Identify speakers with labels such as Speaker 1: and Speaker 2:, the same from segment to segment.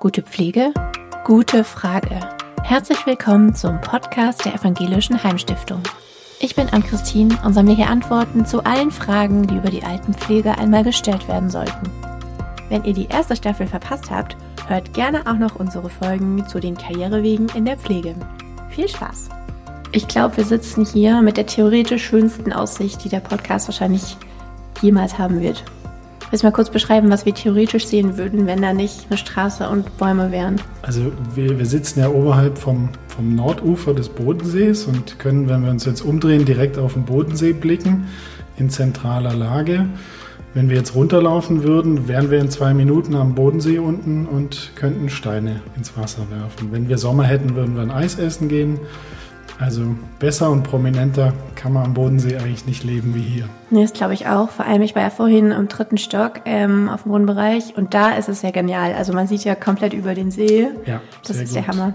Speaker 1: Gute Pflege? Gute Frage. Herzlich willkommen zum Podcast der Evangelischen Heimstiftung. Ich bin Ann-Christine und sammle hier Antworten zu allen Fragen, die über die Altenpflege einmal gestellt werden sollten. Wenn ihr die erste Staffel verpasst habt, hört gerne auch noch unsere Folgen zu den Karrierewegen in der Pflege. Viel Spaß! Ich glaube, wir sitzen hier mit der theoretisch schönsten Aussicht, die der Podcast wahrscheinlich jemals haben wird. Willst du mal kurz beschreiben, was wir theoretisch sehen würden, wenn da nicht eine Straße und Bäume wären?
Speaker 2: Also wir, wir sitzen ja oberhalb vom, vom Nordufer des Bodensees und können, wenn wir uns jetzt umdrehen, direkt auf den Bodensee blicken, in zentraler Lage. Wenn wir jetzt runterlaufen würden, wären wir in zwei Minuten am Bodensee unten und könnten Steine ins Wasser werfen. Wenn wir Sommer hätten, würden wir ein Eis essen gehen. Also besser und prominenter kann man am Bodensee eigentlich nicht leben wie hier.
Speaker 1: Nee, das glaube ich auch. Vor allem, ich war ja vorhin im dritten Stock ähm, auf dem Wohnbereich und da ist es ja genial. Also man sieht ja komplett über den See.
Speaker 2: Ja,
Speaker 1: das ist gut. der Hammer.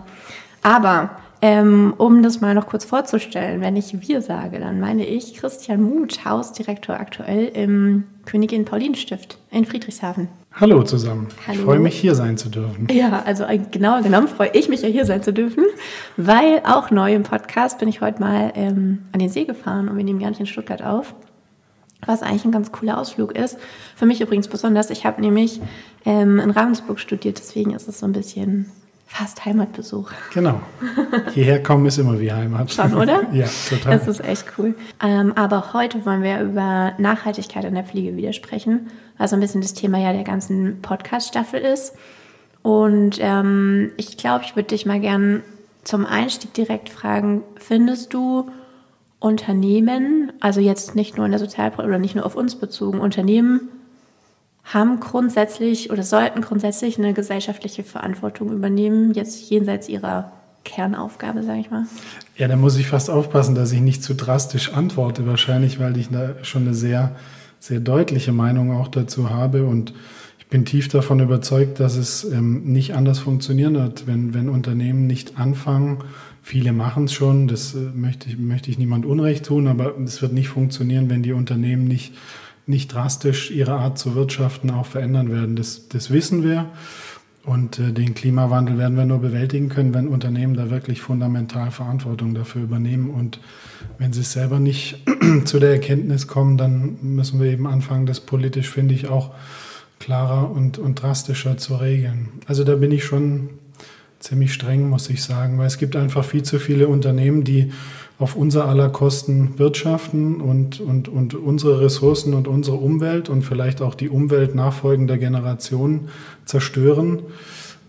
Speaker 1: Aber ähm, um das mal noch kurz vorzustellen, wenn ich wir sage, dann meine ich Christian Muth, Hausdirektor aktuell im Königin Pauline Stift in Friedrichshafen.
Speaker 2: Hallo zusammen. Hallo. Ich freue mich, hier sein zu dürfen.
Speaker 1: Ja, also äh, genauer genommen freue ich mich ja, hier sein zu dürfen, weil auch neu im Podcast bin ich heute mal ähm, an den See gefahren und wir nehmen gar nicht in Stuttgart auf, was eigentlich ein ganz cooler Ausflug ist. Für mich übrigens besonders, ich habe nämlich ähm, in Ravensburg studiert, deswegen ist es so ein bisschen fast Heimatbesuch.
Speaker 2: Genau. Hierher kommen ist immer wie Heimat.
Speaker 1: Schon, oder?
Speaker 2: ja, total.
Speaker 1: Das ist echt cool. Ähm, aber heute wollen wir über Nachhaltigkeit in der Pflege wieder sprechen was so ein bisschen das Thema ja der ganzen Podcast-Staffel ist. Und ähm, ich glaube, ich würde dich mal gern zum Einstieg direkt fragen, findest du Unternehmen, also jetzt nicht nur in der Sozialpolitik oder nicht nur auf uns bezogen, Unternehmen haben grundsätzlich oder sollten grundsätzlich eine gesellschaftliche Verantwortung übernehmen, jetzt jenseits ihrer Kernaufgabe, sage ich mal?
Speaker 2: Ja, da muss ich fast aufpassen, dass ich nicht zu drastisch antworte, wahrscheinlich, weil ich da schon eine sehr sehr deutliche Meinung auch dazu habe und ich bin tief davon überzeugt, dass es ähm, nicht anders funktionieren wird, wenn, wenn Unternehmen nicht anfangen. Viele machen es schon, das äh, möchte, ich, möchte ich niemand Unrecht tun, aber es wird nicht funktionieren, wenn die Unternehmen nicht, nicht drastisch ihre Art zu wirtschaften auch verändern werden. Das, das wissen wir. Und äh, den Klimawandel werden wir nur bewältigen können, wenn Unternehmen da wirklich fundamental Verantwortung dafür übernehmen. Und wenn sie selber nicht zu der Erkenntnis kommen, dann müssen wir eben anfangen, das politisch, finde ich, auch klarer und, und drastischer zu regeln. Also da bin ich schon ziemlich streng, muss ich sagen, weil es gibt einfach viel zu viele Unternehmen, die auf unser aller Kosten wirtschaften und, und, und unsere Ressourcen und unsere Umwelt und vielleicht auch die Umwelt nachfolgender Generationen zerstören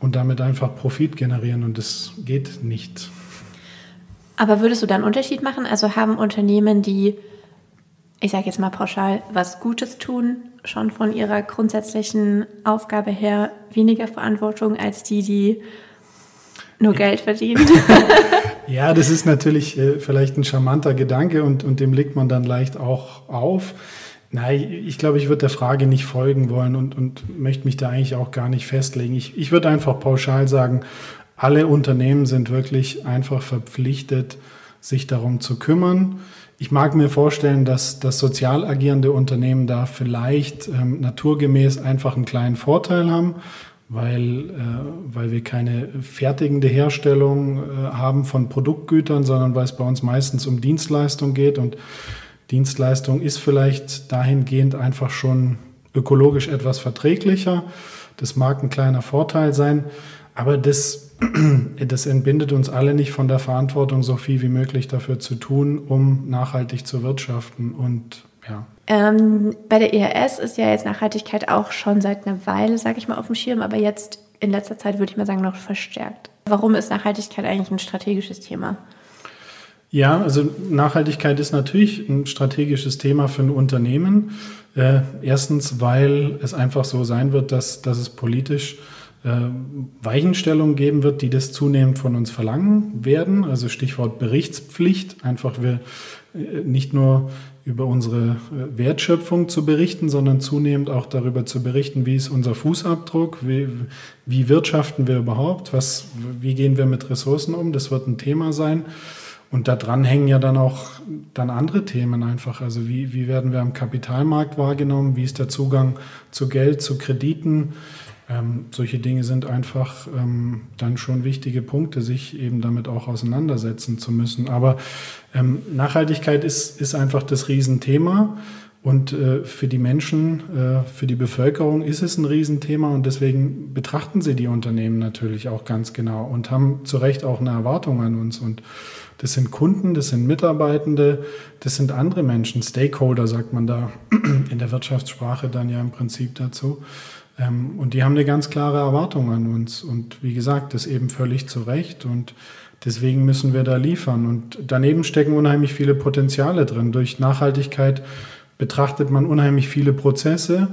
Speaker 2: und damit einfach Profit generieren. Und das geht nicht.
Speaker 1: Aber würdest du da einen Unterschied machen? Also haben Unternehmen, die, ich sage jetzt mal pauschal, was Gutes tun, schon von ihrer grundsätzlichen Aufgabe her weniger Verantwortung als die, die nur Geld verdienen?
Speaker 2: Ja, das ist natürlich äh, vielleicht ein charmanter Gedanke und, und dem legt man dann leicht auch auf. Nein, ich glaube, ich würde der Frage nicht folgen wollen und, und möchte mich da eigentlich auch gar nicht festlegen. Ich, ich würde einfach pauschal sagen, alle Unternehmen sind wirklich einfach verpflichtet, sich darum zu kümmern. Ich mag mir vorstellen, dass das sozial agierende Unternehmen da vielleicht ähm, naturgemäß einfach einen kleinen Vorteil haben weil, äh, weil wir keine fertigende Herstellung äh, haben von Produktgütern, sondern weil es bei uns meistens um Dienstleistung geht. Und Dienstleistung ist vielleicht dahingehend einfach schon ökologisch etwas verträglicher. Das mag ein kleiner Vorteil sein, aber das, das entbindet uns alle nicht von der Verantwortung, so viel wie möglich dafür zu tun, um nachhaltig zu wirtschaften. Und ja.
Speaker 1: Ähm, bei der IHS ist ja jetzt Nachhaltigkeit auch schon seit einer Weile, sage ich mal, auf dem Schirm, aber jetzt in letzter Zeit würde ich mal sagen, noch verstärkt. Warum ist Nachhaltigkeit eigentlich ein strategisches Thema?
Speaker 2: Ja, also Nachhaltigkeit ist natürlich ein strategisches Thema für ein Unternehmen. Äh, erstens, weil es einfach so sein wird, dass, dass es politisch äh, Weichenstellungen geben wird, die das zunehmend von uns verlangen werden. Also Stichwort Berichtspflicht. Einfach wir äh, nicht nur über unsere äh, Wertschöpfung zu berichten, sondern zunehmend auch darüber zu berichten, wie ist unser Fußabdruck, wie, wie wirtschaften wir überhaupt, was, wie gehen wir mit Ressourcen um, das wird ein Thema sein. Und daran hängen ja dann auch dann andere Themen einfach. Also wie, wie werden wir am Kapitalmarkt wahrgenommen, wie ist der Zugang zu Geld, zu Krediten, ähm, solche Dinge sind einfach ähm, dann schon wichtige Punkte, sich eben damit auch auseinandersetzen zu müssen. Aber ähm, Nachhaltigkeit ist, ist einfach das Riesenthema. Und äh, für die Menschen, äh, für die Bevölkerung ist es ein Riesenthema und deswegen betrachten sie die Unternehmen natürlich auch ganz genau und haben zu Recht auch eine Erwartung an uns. Und das sind Kunden, das sind Mitarbeitende, das sind andere Menschen, Stakeholder sagt man da in der Wirtschaftssprache dann ja im Prinzip dazu. Ähm, und die haben eine ganz klare Erwartung an uns. Und wie gesagt, das eben völlig zu Recht. Und deswegen müssen wir da liefern. Und daneben stecken unheimlich viele Potenziale drin. Durch Nachhaltigkeit betrachtet man unheimlich viele Prozesse,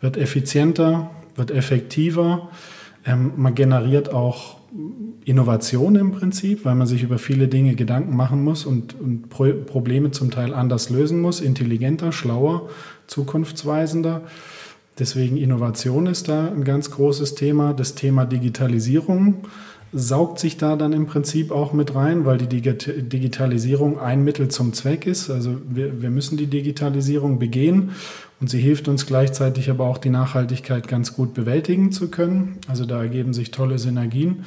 Speaker 2: wird effizienter, wird effektiver. Ähm, man generiert auch Innovation im Prinzip, weil man sich über viele Dinge Gedanken machen muss und, und Pro Probleme zum Teil anders lösen muss, intelligenter, schlauer, zukunftsweisender. Deswegen Innovation ist da ein ganz großes Thema. Das Thema Digitalisierung saugt sich da dann im Prinzip auch mit rein, weil die Digitalisierung ein Mittel zum Zweck ist. Also wir, wir müssen die Digitalisierung begehen und sie hilft uns gleichzeitig aber auch die Nachhaltigkeit ganz gut bewältigen zu können. Also da ergeben sich tolle Synergien.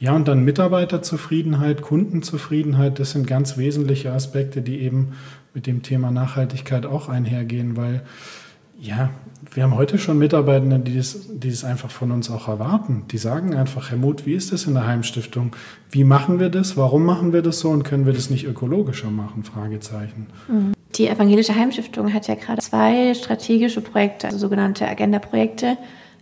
Speaker 2: Ja, und dann Mitarbeiterzufriedenheit, Kundenzufriedenheit, das sind ganz wesentliche Aspekte, die eben mit dem Thema Nachhaltigkeit auch einhergehen, weil ja, wir haben heute schon Mitarbeitende, die das, die das einfach von uns auch erwarten. Die sagen einfach, Herr Muth, wie ist das in der Heimstiftung? Wie machen wir das? Warum machen wir das so? Und können wir das nicht ökologischer machen? Fragezeichen.
Speaker 1: Mhm. Die Evangelische Heimstiftung hat ja gerade zwei strategische Projekte, also sogenannte Agenda-Projekte,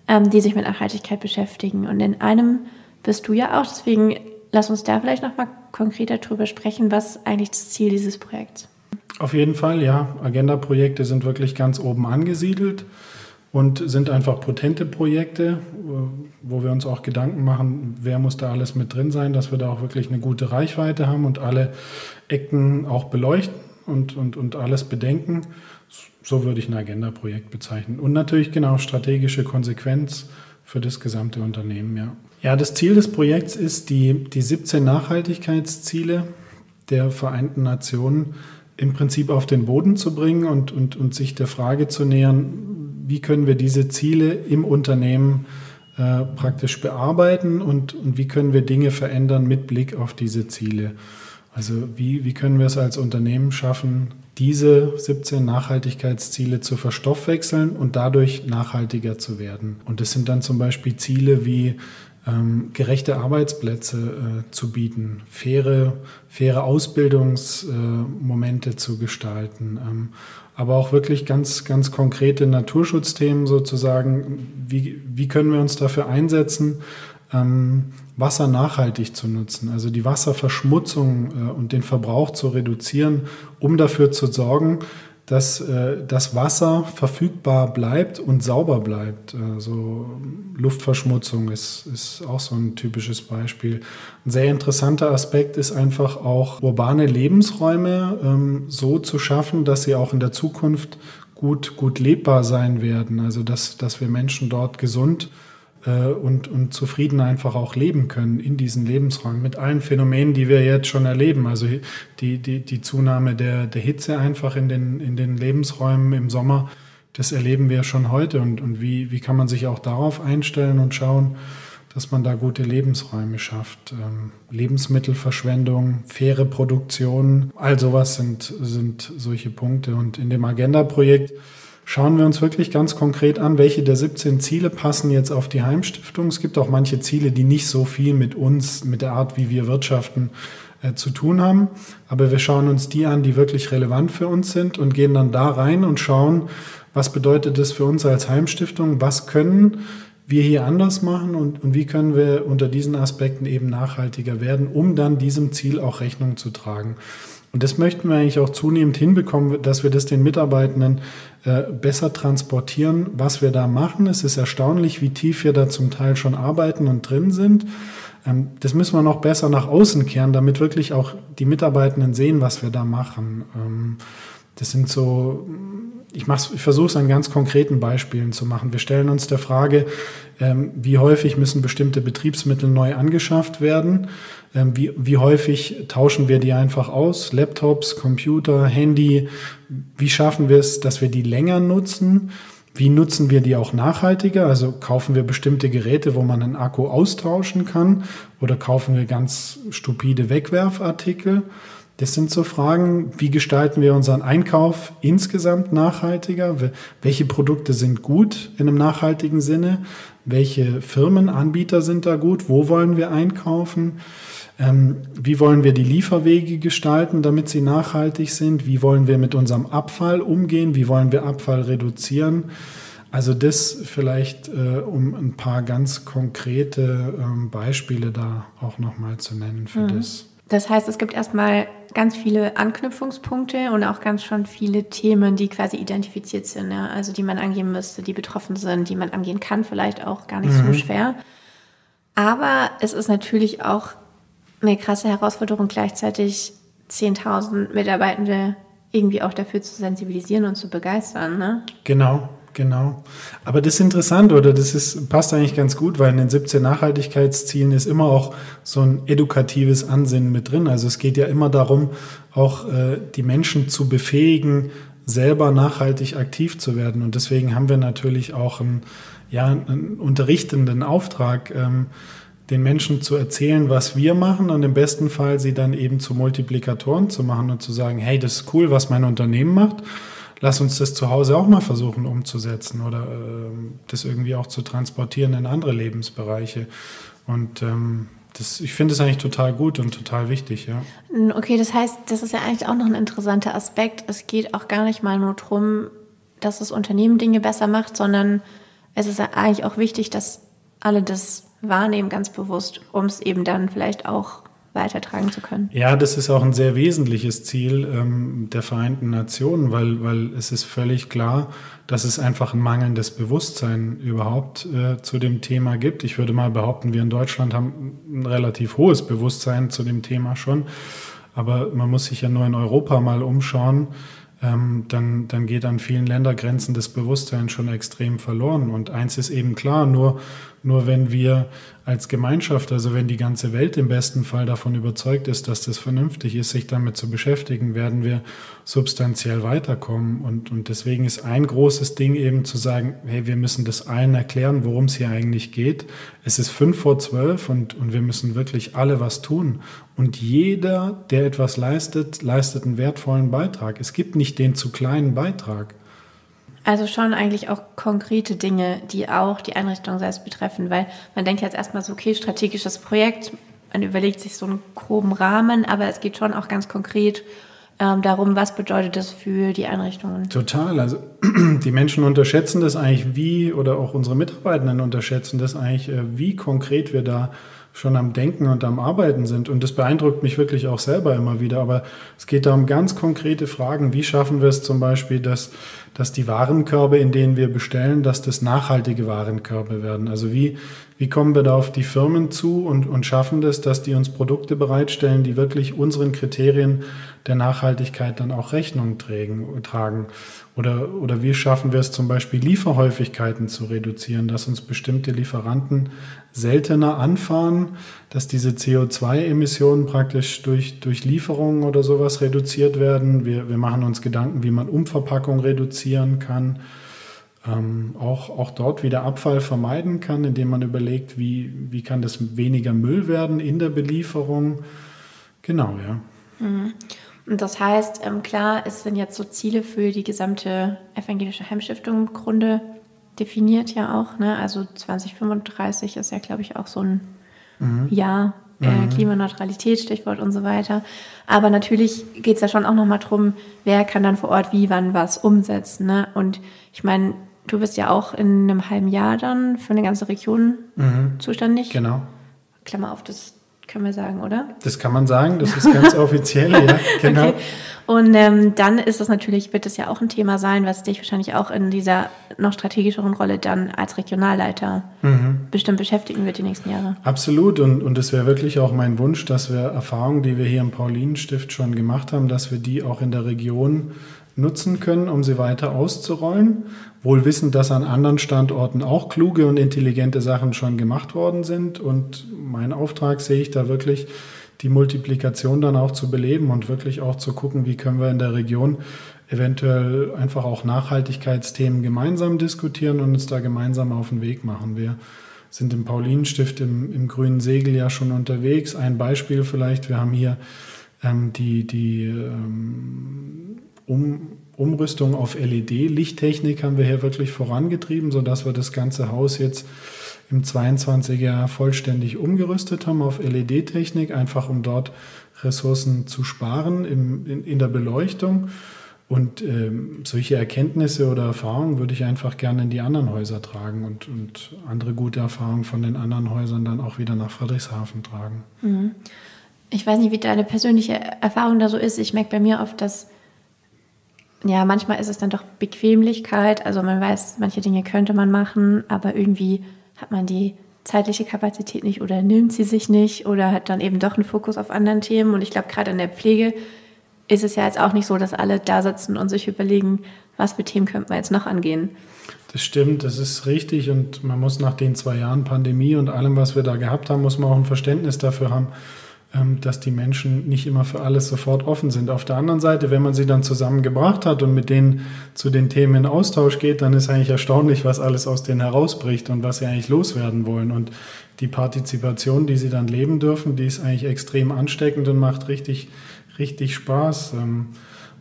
Speaker 1: ähm, die sich mit Nachhaltigkeit beschäftigen. Und in einem bist du ja auch. Deswegen lass uns da vielleicht nochmal konkreter drüber sprechen, was eigentlich das Ziel dieses Projekts ist.
Speaker 2: Auf jeden Fall, ja. Agenda-Projekte sind wirklich ganz oben angesiedelt und sind einfach potente Projekte, wo wir uns auch Gedanken machen, wer muss da alles mit drin sein, dass wir da auch wirklich eine gute Reichweite haben und alle Ecken auch beleuchten und, und, und alles bedenken. So würde ich ein Agenda-Projekt bezeichnen. Und natürlich genau strategische Konsequenz für das gesamte Unternehmen, ja. Ja, das Ziel des Projekts ist, die, die 17 Nachhaltigkeitsziele der Vereinten Nationen im Prinzip auf den Boden zu bringen und, und, und sich der Frage zu nähern, wie können wir diese Ziele im Unternehmen äh, praktisch bearbeiten und, und wie können wir Dinge verändern mit Blick auf diese Ziele. Also wie, wie können wir es als Unternehmen schaffen, diese 17 Nachhaltigkeitsziele zu verstoffwechseln und dadurch nachhaltiger zu werden. Und das sind dann zum Beispiel Ziele wie ähm, gerechte Arbeitsplätze äh, zu bieten, faire, faire Ausbildungsmomente äh, zu gestalten, ähm, aber auch wirklich ganz, ganz konkrete Naturschutzthemen sozusagen. Wie, wie können wir uns dafür einsetzen, ähm, Wasser nachhaltig zu nutzen, also die Wasserverschmutzung äh, und den Verbrauch zu reduzieren, um dafür zu sorgen, dass äh, das Wasser verfügbar bleibt und sauber bleibt. Also Luftverschmutzung ist, ist auch so ein typisches Beispiel. Ein sehr interessanter Aspekt ist einfach auch urbane Lebensräume ähm, so zu schaffen, dass sie auch in der Zukunft gut, gut lebbar sein werden. Also dass, dass wir Menschen dort gesund äh, und, und zufrieden einfach auch leben können in diesen Lebensräumen mit allen Phänomenen, die wir jetzt schon erleben. Also die, die, die Zunahme der, der Hitze einfach in den, in den Lebensräumen im Sommer, das erleben wir schon heute. Und, und wie, wie kann man sich auch darauf einstellen und schauen, dass man da gute Lebensräume schafft. Ähm, Lebensmittelverschwendung, faire Produktion, all sowas sind, sind solche Punkte. Und in dem Agenda-Projekt schauen wir uns wirklich ganz konkret an, welche der 17 Ziele passen jetzt auf die Heimstiftung. Es gibt auch manche Ziele, die nicht so viel mit uns, mit der Art, wie wir wirtschaften, äh, zu tun haben. Aber wir schauen uns die an, die wirklich relevant für uns sind und gehen dann da rein und schauen, was bedeutet das für uns als Heimstiftung, was können wir hier anders machen und, und wie können wir unter diesen Aspekten eben nachhaltiger werden, um dann diesem Ziel auch Rechnung zu tragen. Und das möchten wir eigentlich auch zunehmend hinbekommen, dass wir das den Mitarbeitenden äh, besser transportieren, was wir da machen. Es ist erstaunlich, wie tief wir da zum Teil schon arbeiten und drin sind. Ähm, das müssen wir noch besser nach außen kehren, damit wirklich auch die Mitarbeitenden sehen, was wir da machen. Ähm, das sind so, ich, ich versuche es an ganz konkreten Beispielen zu machen. Wir stellen uns der Frage, ähm, wie häufig müssen bestimmte Betriebsmittel neu angeschafft werden? Ähm, wie, wie häufig tauschen wir die einfach aus? Laptops, Computer, Handy. Wie schaffen wir es, dass wir die länger nutzen? wie nutzen wir die auch nachhaltiger? Also kaufen wir bestimmte Geräte, wo man einen Akku austauschen kann oder kaufen wir ganz stupide Wegwerfartikel? Das sind so Fragen, wie gestalten wir unseren Einkauf insgesamt nachhaltiger? Welche Produkte sind gut in einem nachhaltigen Sinne? Welche Firmenanbieter sind da gut? Wo wollen wir einkaufen? Ähm, wie wollen wir die Lieferwege gestalten, damit sie nachhaltig sind? Wie wollen wir mit unserem Abfall umgehen? Wie wollen wir Abfall reduzieren? Also das vielleicht, äh, um ein paar ganz konkrete ähm, Beispiele da auch nochmal zu nennen für mhm. das.
Speaker 1: Das heißt, es gibt erstmal ganz viele Anknüpfungspunkte und auch ganz schon viele Themen, die quasi identifiziert sind, ja? also die man angehen müsste, die betroffen sind, die man angehen kann, vielleicht auch gar nicht mhm. so schwer. Aber es ist natürlich auch eine krasse Herausforderung, gleichzeitig 10.000 Mitarbeitende irgendwie auch dafür zu sensibilisieren und zu begeistern. Ne?
Speaker 2: Genau, genau. Aber das ist interessant oder das ist, passt eigentlich ganz gut, weil in den 17 Nachhaltigkeitszielen ist immer auch so ein edukatives Ansinnen mit drin. Also es geht ja immer darum, auch äh, die Menschen zu befähigen, selber nachhaltig aktiv zu werden. Und deswegen haben wir natürlich auch einen, ja, einen unterrichtenden Auftrag. Ähm, den Menschen zu erzählen, was wir machen und im besten Fall sie dann eben zu Multiplikatoren zu machen und zu sagen, hey, das ist cool, was mein Unternehmen macht. Lass uns das zu Hause auch mal versuchen umzusetzen oder äh, das irgendwie auch zu transportieren in andere Lebensbereiche. Und ähm, das, ich finde es eigentlich total gut und total wichtig, ja.
Speaker 1: Okay, das heißt, das ist ja eigentlich auch noch ein interessanter Aspekt. Es geht auch gar nicht mal nur darum, dass das Unternehmen Dinge besser macht, sondern es ist ja eigentlich auch wichtig, dass alle das wahrnehmen, ganz bewusst, um es eben dann vielleicht auch weitertragen zu können.
Speaker 2: Ja, das ist auch ein sehr wesentliches Ziel ähm, der Vereinten Nationen, weil, weil es ist völlig klar, dass es einfach ein mangelndes Bewusstsein überhaupt äh, zu dem Thema gibt. Ich würde mal behaupten, wir in Deutschland haben ein relativ hohes Bewusstsein zu dem Thema schon. Aber man muss sich ja nur in Europa mal umschauen ähm, dann, dann geht an vielen Ländergrenzen das Bewusstsein schon extrem verloren. Und eins ist eben klar, nur, nur wenn wir als Gemeinschaft, also wenn die ganze Welt im besten Fall davon überzeugt ist, dass das vernünftig ist, sich damit zu beschäftigen, werden wir substanziell weiterkommen. Und, und deswegen ist ein großes Ding eben zu sagen, hey, wir müssen das allen erklären, worum es hier eigentlich geht. Es ist fünf vor zwölf und, und wir müssen wirklich alle was tun. Und jeder, der etwas leistet, leistet einen wertvollen Beitrag. Es gibt nicht den zu kleinen Beitrag.
Speaker 1: Also schon eigentlich auch konkrete Dinge, die auch die Einrichtung selbst betreffen, weil man denkt jetzt erstmal so, okay, strategisches Projekt, man überlegt sich so einen groben Rahmen, aber es geht schon auch ganz konkret ähm, darum, was bedeutet das für die Einrichtungen.
Speaker 2: Total, also die Menschen unterschätzen das eigentlich wie, oder auch unsere Mitarbeitenden unterschätzen das eigentlich, äh, wie konkret wir da schon am Denken und am Arbeiten sind. Und das beeindruckt mich wirklich auch selber immer wieder. Aber es geht da um ganz konkrete Fragen. Wie schaffen wir es zum Beispiel, dass, dass die Warenkörbe, in denen wir bestellen, dass das nachhaltige Warenkörbe werden? Also wie, wie kommen wir da auf die Firmen zu und, und schaffen das, dass die uns Produkte bereitstellen, die wirklich unseren Kriterien der Nachhaltigkeit dann auch Rechnung trägen, tragen? Oder, oder wie schaffen wir es zum Beispiel, Lieferhäufigkeiten zu reduzieren, dass uns bestimmte Lieferanten seltener anfahren, dass diese CO2-Emissionen praktisch durch, durch Lieferungen oder sowas reduziert werden. Wir, wir machen uns Gedanken, wie man Umverpackung reduzieren kann ähm, auch, auch dort wieder Abfall vermeiden kann, indem man überlegt, wie, wie kann das weniger Müll werden in der Belieferung. Genau, ja.
Speaker 1: Mhm. Und das heißt, ähm, klar, es sind jetzt so Ziele für die gesamte evangelische Heimstiftung im Grunde definiert ja auch. Ne? Also 2035 ist ja, glaube ich, auch so ein mhm. Jahr. Äh, mhm. Klimaneutralität, Stichwort und so weiter. Aber natürlich geht es ja schon auch nochmal darum, wer kann dann vor Ort wie, wann was umsetzen. Ne? Und ich meine, Du bist ja auch in einem halben Jahr dann für eine ganze Region mhm. zuständig.
Speaker 2: Genau.
Speaker 1: Klammer auf, das können wir sagen, oder?
Speaker 2: Das kann man sagen, das ist ganz offiziell, ja, genau. Okay.
Speaker 1: Und ähm, dann ist es natürlich, wird es ja auch ein Thema sein, was dich wahrscheinlich auch in dieser noch strategischeren Rolle dann als Regionalleiter mhm. bestimmt beschäftigen wird die nächsten Jahre.
Speaker 2: Absolut. Und, und es wäre wirklich auch mein Wunsch, dass wir Erfahrungen, die wir hier im Paulinenstift schon gemacht haben, dass wir die auch in der Region nutzen können, um sie weiter auszurollen. Wohl wissend, dass an anderen Standorten auch kluge und intelligente Sachen schon gemacht worden sind. Und mein Auftrag sehe ich da wirklich, die Multiplikation dann auch zu beleben und wirklich auch zu gucken, wie können wir in der Region eventuell einfach auch Nachhaltigkeitsthemen gemeinsam diskutieren und uns da gemeinsam auf den Weg machen. Wir sind im Paulinenstift im, im grünen Segel ja schon unterwegs. Ein Beispiel vielleicht, wir haben hier ähm, die, die ähm, um, Umrüstung auf LED-Lichttechnik haben wir hier wirklich vorangetrieben, sodass wir das ganze Haus jetzt im 22er Jahr vollständig umgerüstet haben auf LED-Technik, einfach um dort Ressourcen zu sparen im, in, in der Beleuchtung. Und ähm, solche Erkenntnisse oder Erfahrungen würde ich einfach gerne in die anderen Häuser tragen und, und andere gute Erfahrungen von den anderen Häusern dann auch wieder nach Friedrichshafen tragen.
Speaker 1: Mhm. Ich weiß nicht, wie deine persönliche Erfahrung da so ist. Ich merke bei mir oft, dass ja, manchmal ist es dann doch Bequemlichkeit. Also man weiß, manche Dinge könnte man machen, aber irgendwie hat man die zeitliche Kapazität nicht oder nimmt sie sich nicht oder hat dann eben doch einen Fokus auf anderen Themen. Und ich glaube, gerade in der Pflege ist es ja jetzt auch nicht so, dass alle da sitzen und sich überlegen, was für Themen könnten wir jetzt noch angehen.
Speaker 2: Das stimmt, das ist richtig und man muss nach den zwei Jahren Pandemie und allem, was wir da gehabt haben, muss man auch ein Verständnis dafür haben, dass die Menschen nicht immer für alles sofort offen sind. Auf der anderen Seite, wenn man sie dann zusammengebracht hat und mit denen zu den Themen in Austausch geht, dann ist eigentlich erstaunlich, was alles aus denen herausbricht und was sie eigentlich loswerden wollen. Und die Partizipation, die sie dann leben dürfen, die ist eigentlich extrem ansteckend und macht richtig, richtig Spaß. Ähm,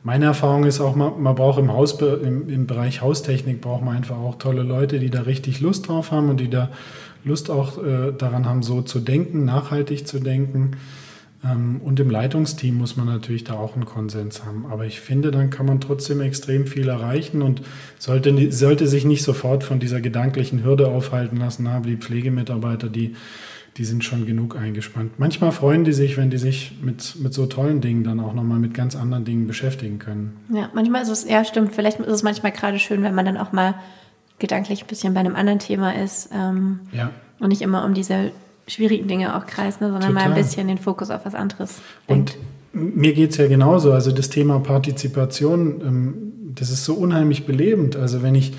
Speaker 2: meine Erfahrung ist auch, man, man braucht im, Haus, im, im Bereich Haustechnik braucht man einfach auch tolle Leute, die da richtig Lust drauf haben und die da Lust auch äh, daran haben, so zu denken, nachhaltig zu denken. Ähm, und im Leitungsteam muss man natürlich da auch einen Konsens haben. Aber ich finde, dann kann man trotzdem extrem viel erreichen und sollte, sollte sich nicht sofort von dieser gedanklichen Hürde aufhalten lassen, na, die Pflegemitarbeiter, die, die sind schon genug eingespannt. Manchmal freuen die sich, wenn die sich mit, mit so tollen Dingen dann auch nochmal mit ganz anderen Dingen beschäftigen können.
Speaker 1: Ja, manchmal ist es, ja stimmt, vielleicht ist es manchmal gerade schön, wenn man dann auch mal gedanklich ein bisschen bei einem anderen Thema ist. Ähm, ja. Und nicht immer um diese schwierigen Dinge auch kreist, ne, sondern Total. mal ein bisschen den Fokus auf was anderes
Speaker 2: lenkt. Und mir geht es ja genauso. Also das Thema Partizipation, ähm, das ist so unheimlich belebend. Also wenn ich,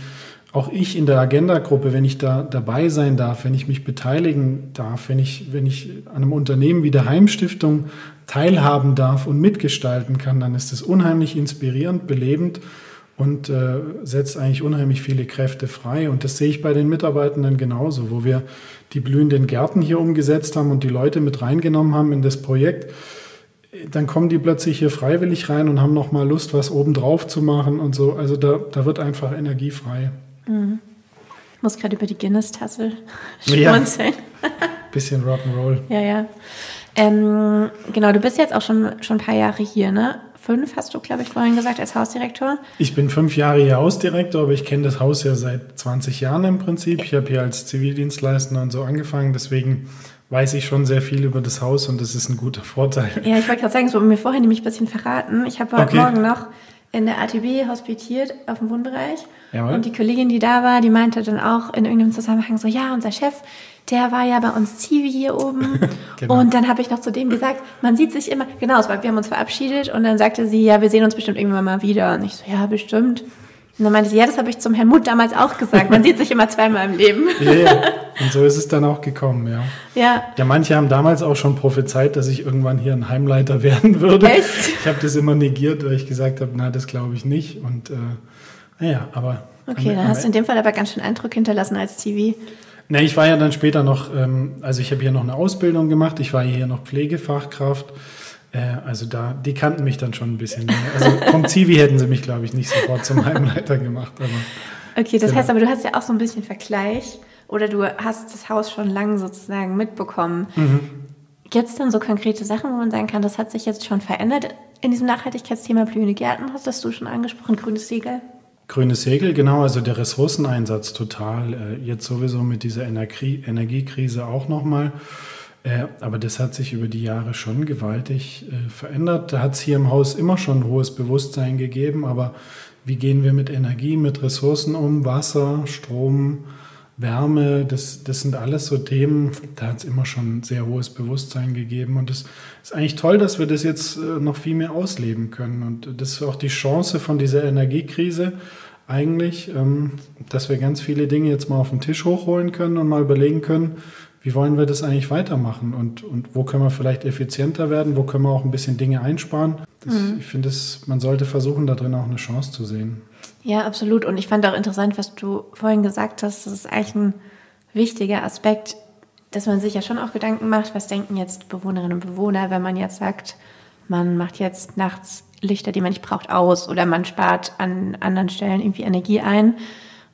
Speaker 2: auch ich in der Agenda-Gruppe, wenn ich da dabei sein darf, wenn ich mich beteiligen darf, wenn ich, wenn ich an einem Unternehmen wie der Heimstiftung teilhaben darf und mitgestalten kann, dann ist das unheimlich inspirierend, belebend und äh, setzt eigentlich unheimlich viele Kräfte frei. Und das sehe ich bei den Mitarbeitenden genauso, wo wir die blühenden Gärten hier umgesetzt haben und die Leute mit reingenommen haben in das Projekt. Dann kommen die plötzlich hier freiwillig rein und haben nochmal Lust, was obendrauf zu machen und so. Also da, da wird einfach Energie frei.
Speaker 1: Mhm. Ich muss gerade über die Guinness-Tasse schmunzeln.
Speaker 2: Ja. Bisschen Rock'n'Roll.
Speaker 1: Ja, ja. Ähm, genau, du bist jetzt auch schon, schon ein paar Jahre hier, ne? Fünf, hast du, glaube ich, vorhin gesagt, als Hausdirektor.
Speaker 2: Ich bin fünf Jahre hier Hausdirektor, aber ich kenne das Haus ja seit 20 Jahren im Prinzip. Ich habe hier als Zivildienstleister und so angefangen, deswegen weiß ich schon sehr viel über das Haus und das ist ein guter Vorteil.
Speaker 1: Ja, ich wollte gerade sagen, es wurde mir vorhin nämlich ein bisschen verraten. Ich habe heute okay. Morgen noch in der ATB hospitiert auf dem Wohnbereich. Jawohl. Und die Kollegin, die da war, die meinte dann auch in irgendeinem Zusammenhang so, ja, unser Chef, der war ja bei uns Zivi hier oben. genau. Und dann habe ich noch zu dem gesagt, man sieht sich immer, genau, wir haben uns verabschiedet und dann sagte sie, ja, wir sehen uns bestimmt irgendwann mal wieder. Und ich so, ja, bestimmt. Und dann meinte sie, ja, das habe ich zum Herrn Mutt damals auch gesagt. Man sieht sich immer zweimal im Leben.
Speaker 2: Ja, ja. Und so ist es dann auch gekommen, ja.
Speaker 1: Ja.
Speaker 2: Ja, manche haben damals auch schon prophezeit, dass ich irgendwann hier ein Heimleiter werden würde.
Speaker 1: Echt?
Speaker 2: Ich habe das immer negiert, weil ich gesagt habe, na, das glaube ich nicht. Und äh, naja, aber.
Speaker 1: Okay, dann hast du in dem Fall aber ganz schön Eindruck hinterlassen als TV.
Speaker 2: Ne, ich war ja dann später noch, ähm, also ich habe hier noch eine Ausbildung gemacht, ich war hier noch Pflegefachkraft. Äh, also da, die kannten mich dann schon ein bisschen. Also vom Zivi hätten sie mich, glaube ich, nicht sofort zum Heimleiter gemacht.
Speaker 1: Aber, okay, das genau. heißt aber, du hast ja auch so ein bisschen Vergleich oder du hast das Haus schon lange sozusagen mitbekommen. Mhm. Gibt es dann so konkrete Sachen, wo man sagen kann, das hat sich jetzt schon verändert in diesem Nachhaltigkeitsthema blühende Gärten? Hast du schon angesprochen, grünes Segel?
Speaker 2: Grünes Segel, genau, also der Ressourceneinsatz total. Äh, jetzt sowieso mit dieser Energie Energiekrise auch nochmal. Äh, aber das hat sich über die Jahre schon gewaltig äh, verändert. Da hat es hier im Haus immer schon ein hohes Bewusstsein gegeben, aber wie gehen wir mit Energie, mit Ressourcen um? Wasser, Strom, Wärme, das, das sind alles so Themen, da hat es immer schon ein sehr hohes Bewusstsein gegeben. Und es ist eigentlich toll, dass wir das jetzt äh, noch viel mehr ausleben können. Und das ist auch die Chance von dieser Energiekrise eigentlich, ähm, dass wir ganz viele Dinge jetzt mal auf den Tisch hochholen können und mal überlegen können, wie wollen wir das eigentlich weitermachen und, und wo können wir vielleicht effizienter werden, wo können wir auch ein bisschen Dinge einsparen. Das, mhm. Ich finde, man sollte versuchen, da drin auch eine Chance zu sehen.
Speaker 1: Ja, absolut. Und ich fand auch interessant, was du vorhin gesagt hast, das ist eigentlich ein wichtiger Aspekt, dass man sich ja schon auch Gedanken macht, was denken jetzt Bewohnerinnen und Bewohner, wenn man jetzt sagt, man macht jetzt nachts Lichter, die man nicht braucht, aus oder man spart an anderen Stellen irgendwie Energie ein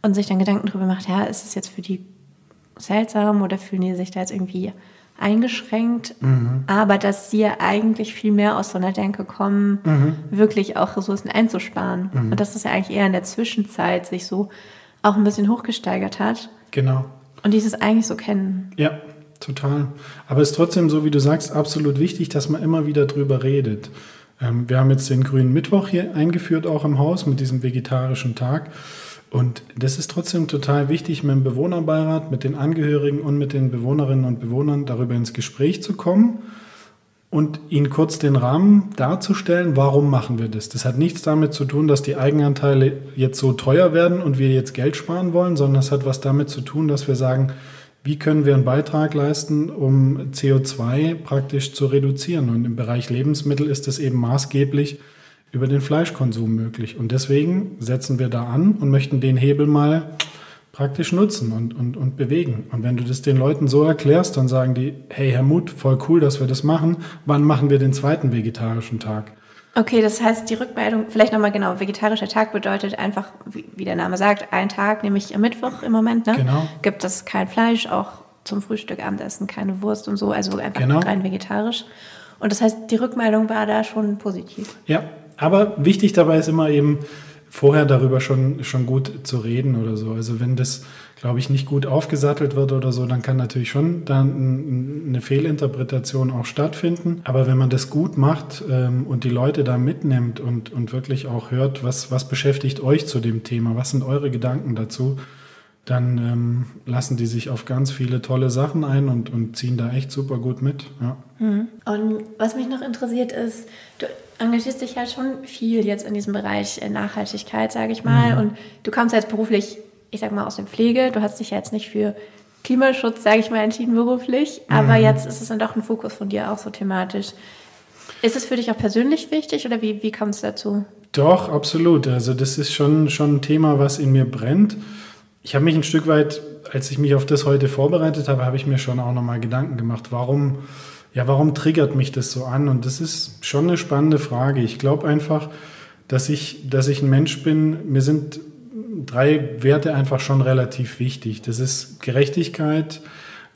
Speaker 1: und sich dann Gedanken darüber macht, ja, ist es jetzt für die seltsam oder fühlen die sich da jetzt irgendwie eingeschränkt, mhm. aber dass sie ja eigentlich viel mehr aus so einer Denke kommen, mhm. wirklich auch Ressourcen einzusparen. Mhm. Und dass das ja eigentlich eher in der Zwischenzeit sich so auch ein bisschen hochgesteigert hat.
Speaker 2: Genau.
Speaker 1: Und dieses eigentlich so kennen.
Speaker 2: Ja, total. Aber es ist trotzdem, so wie du sagst, absolut wichtig, dass man immer wieder drüber redet. Ähm, wir haben jetzt den grünen Mittwoch hier eingeführt, auch im Haus, mit diesem vegetarischen Tag. Und das ist trotzdem total wichtig, mit dem Bewohnerbeirat, mit den Angehörigen und mit den Bewohnerinnen und Bewohnern darüber ins Gespräch zu kommen und ihnen kurz den Rahmen darzustellen, warum machen wir das. Das hat nichts damit zu tun, dass die Eigenanteile jetzt so teuer werden und wir jetzt Geld sparen wollen, sondern es hat was damit zu tun, dass wir sagen, wie können wir einen Beitrag leisten, um CO2 praktisch zu reduzieren. Und im Bereich Lebensmittel ist es eben maßgeblich über den Fleischkonsum möglich. Und deswegen setzen wir da an und möchten den Hebel mal praktisch nutzen und, und, und bewegen. Und wenn du das den Leuten so erklärst, dann sagen die, hey Herr Mut, voll cool, dass wir das machen. Wann machen wir den zweiten vegetarischen Tag?
Speaker 1: Okay, das heißt, die Rückmeldung, vielleicht nochmal genau, vegetarischer Tag bedeutet einfach, wie, der Name sagt, ein Tag, nämlich am Mittwoch im Moment, ne?
Speaker 2: Genau.
Speaker 1: Gibt es kein Fleisch, auch zum Frühstück, Abendessen, keine Wurst und so, also einfach genau. rein vegetarisch. Und das heißt, die Rückmeldung war da schon positiv.
Speaker 2: Ja, aber wichtig dabei ist immer eben, vorher darüber schon, schon gut zu reden oder so. Also wenn das, glaube ich, nicht gut aufgesattelt wird oder so, dann kann natürlich schon dann eine Fehlinterpretation auch stattfinden. Aber wenn man das gut macht ähm, und die Leute da mitnimmt und, und wirklich auch hört, was, was beschäftigt euch zu dem Thema, was sind eure Gedanken dazu, dann ähm, lassen die sich auf ganz viele tolle Sachen ein und, und ziehen da echt super gut mit. Ja.
Speaker 1: Mhm. Und was mich noch interessiert ist, du engagierst dich ja schon viel jetzt in diesem Bereich Nachhaltigkeit, sage ich mal. Mhm. Und du kommst jetzt beruflich, ich sag mal, aus der Pflege. Du hast dich ja jetzt nicht für Klimaschutz, sage ich mal, entschieden beruflich. Aber mhm. jetzt ist es dann doch ein Fokus von dir auch so thematisch. Ist es für dich auch persönlich wichtig oder wie, wie kommt es dazu?
Speaker 2: Doch, absolut. Also das ist schon, schon ein Thema, was in mir brennt. Ich habe mich ein Stück weit, als ich mich auf das heute vorbereitet habe, habe ich mir schon auch nochmal Gedanken gemacht, warum ja, warum triggert mich das so an? Und das ist schon eine spannende Frage. Ich glaube einfach, dass ich, dass ich ein Mensch bin, mir sind drei Werte einfach schon relativ wichtig. Das ist Gerechtigkeit,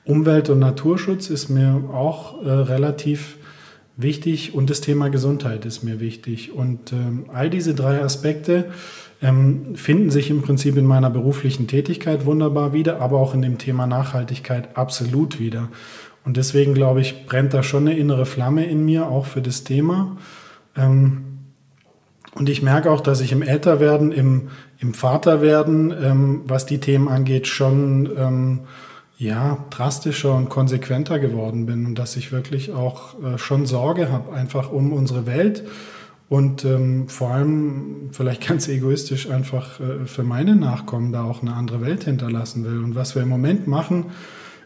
Speaker 2: Umwelt- und Naturschutz ist mir auch äh, relativ wichtig und das Thema Gesundheit ist mir wichtig. Und ähm, all diese drei Aspekte ähm, finden sich im Prinzip in meiner beruflichen Tätigkeit wunderbar wieder, aber auch in dem Thema Nachhaltigkeit absolut wieder. Und deswegen glaube ich, brennt da schon eine innere Flamme in mir, auch für das Thema. Ähm, und ich merke auch, dass ich im Älterwerden, im, im Vaterwerden, ähm, was die Themen angeht, schon ähm, ja, drastischer und konsequenter geworden bin und dass ich wirklich auch äh, schon Sorge habe, einfach um unsere Welt und ähm, vor allem vielleicht ganz egoistisch einfach äh, für meine Nachkommen da auch eine andere Welt hinterlassen will. Und was wir im Moment machen,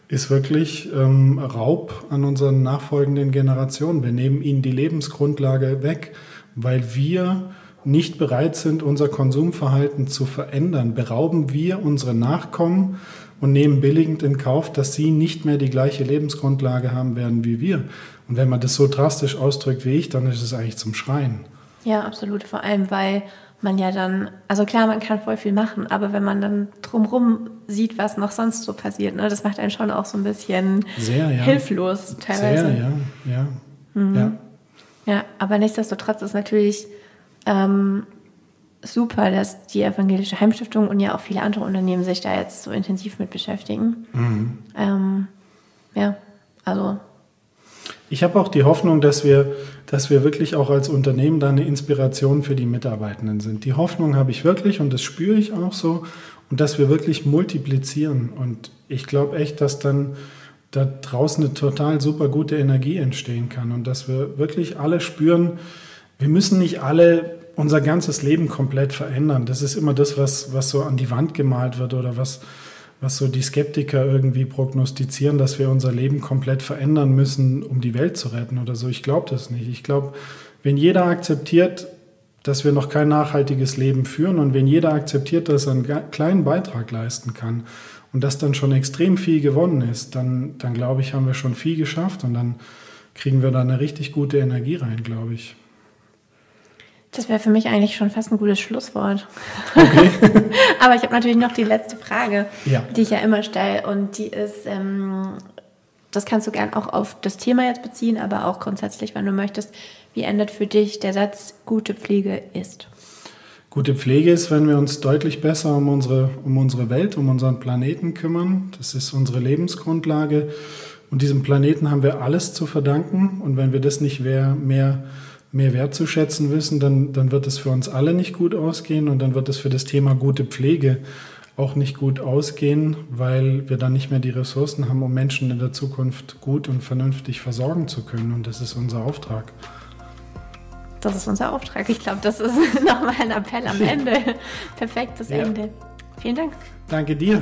Speaker 2: ist wirklich ähm, Raub an unseren nachfolgenden Generationen. Wir nehmen ihnen die Lebensgrundlage weg, weil wir nicht bereit sind, unser Konsumverhalten zu verändern. Berauben wir unsere Nachkommen und nehmen billigend in Kauf, dass sie nicht mehr die gleiche Lebensgrundlage haben werden wie wir. Und wenn man das so drastisch ausdrückt wie ich, dann ist es eigentlich zum Schreien.
Speaker 1: Ja, absolut. Vor allem, weil man ja dann, also klar, man kann voll viel machen, aber wenn man dann drumrum sieht, was noch sonst so passiert, ne, das macht einen schon auch so ein bisschen
Speaker 2: Sehr, ja.
Speaker 1: hilflos teilweise.
Speaker 2: Sehr, ja, ja.
Speaker 1: Mhm. ja. Ja, aber nichtsdestotrotz ist natürlich ähm, super, dass die Evangelische Heimstiftung und ja auch viele andere Unternehmen sich da jetzt so intensiv mit beschäftigen. Mhm. Ähm, ja, also
Speaker 2: ich habe auch die Hoffnung, dass wir, dass wir wirklich auch als Unternehmen da eine Inspiration für die Mitarbeitenden sind. Die Hoffnung habe ich wirklich und das spüre ich auch so und dass wir wirklich multiplizieren. Und ich glaube echt, dass dann da draußen eine total super gute Energie entstehen kann und dass wir wirklich alle spüren, wir müssen nicht alle unser ganzes Leben komplett verändern. Das ist immer das, was, was so an die Wand gemalt wird oder was, was so die Skeptiker irgendwie prognostizieren, dass wir unser Leben komplett verändern müssen, um die Welt zu retten oder so. Ich glaube das nicht. Ich glaube, wenn jeder akzeptiert, dass wir noch kein nachhaltiges Leben führen und wenn jeder akzeptiert, dass er einen kleinen Beitrag leisten kann und dass dann schon extrem viel gewonnen ist, dann, dann glaube ich, haben wir schon viel geschafft und dann kriegen wir da eine richtig gute Energie rein, glaube ich.
Speaker 1: Das wäre für mich eigentlich schon fast ein gutes Schlusswort. Okay. Aber ich habe natürlich noch die letzte Frage, ja. die ich ja immer stelle. Und die ist, ähm, das kannst du gern auch auf das Thema jetzt beziehen, aber auch grundsätzlich, wenn du möchtest. Wie endet für dich der Satz, gute Pflege ist?
Speaker 2: Gute Pflege ist, wenn wir uns deutlich besser um unsere, um unsere Welt, um unseren Planeten kümmern. Das ist unsere Lebensgrundlage. Und diesem Planeten haben wir alles zu verdanken. Und wenn wir das nicht mehr, mehr mehr wertzuschätzen wissen, dann, dann wird es für uns alle nicht gut ausgehen und dann wird es für das Thema gute Pflege auch nicht gut ausgehen, weil wir dann nicht mehr die Ressourcen haben, um Menschen in der Zukunft gut und vernünftig versorgen zu können. Und das ist unser Auftrag.
Speaker 1: Das ist unser Auftrag. Ich glaube, das ist nochmal ein Appell am Ende. Perfektes ja. Ende. Vielen Dank.
Speaker 2: Danke dir.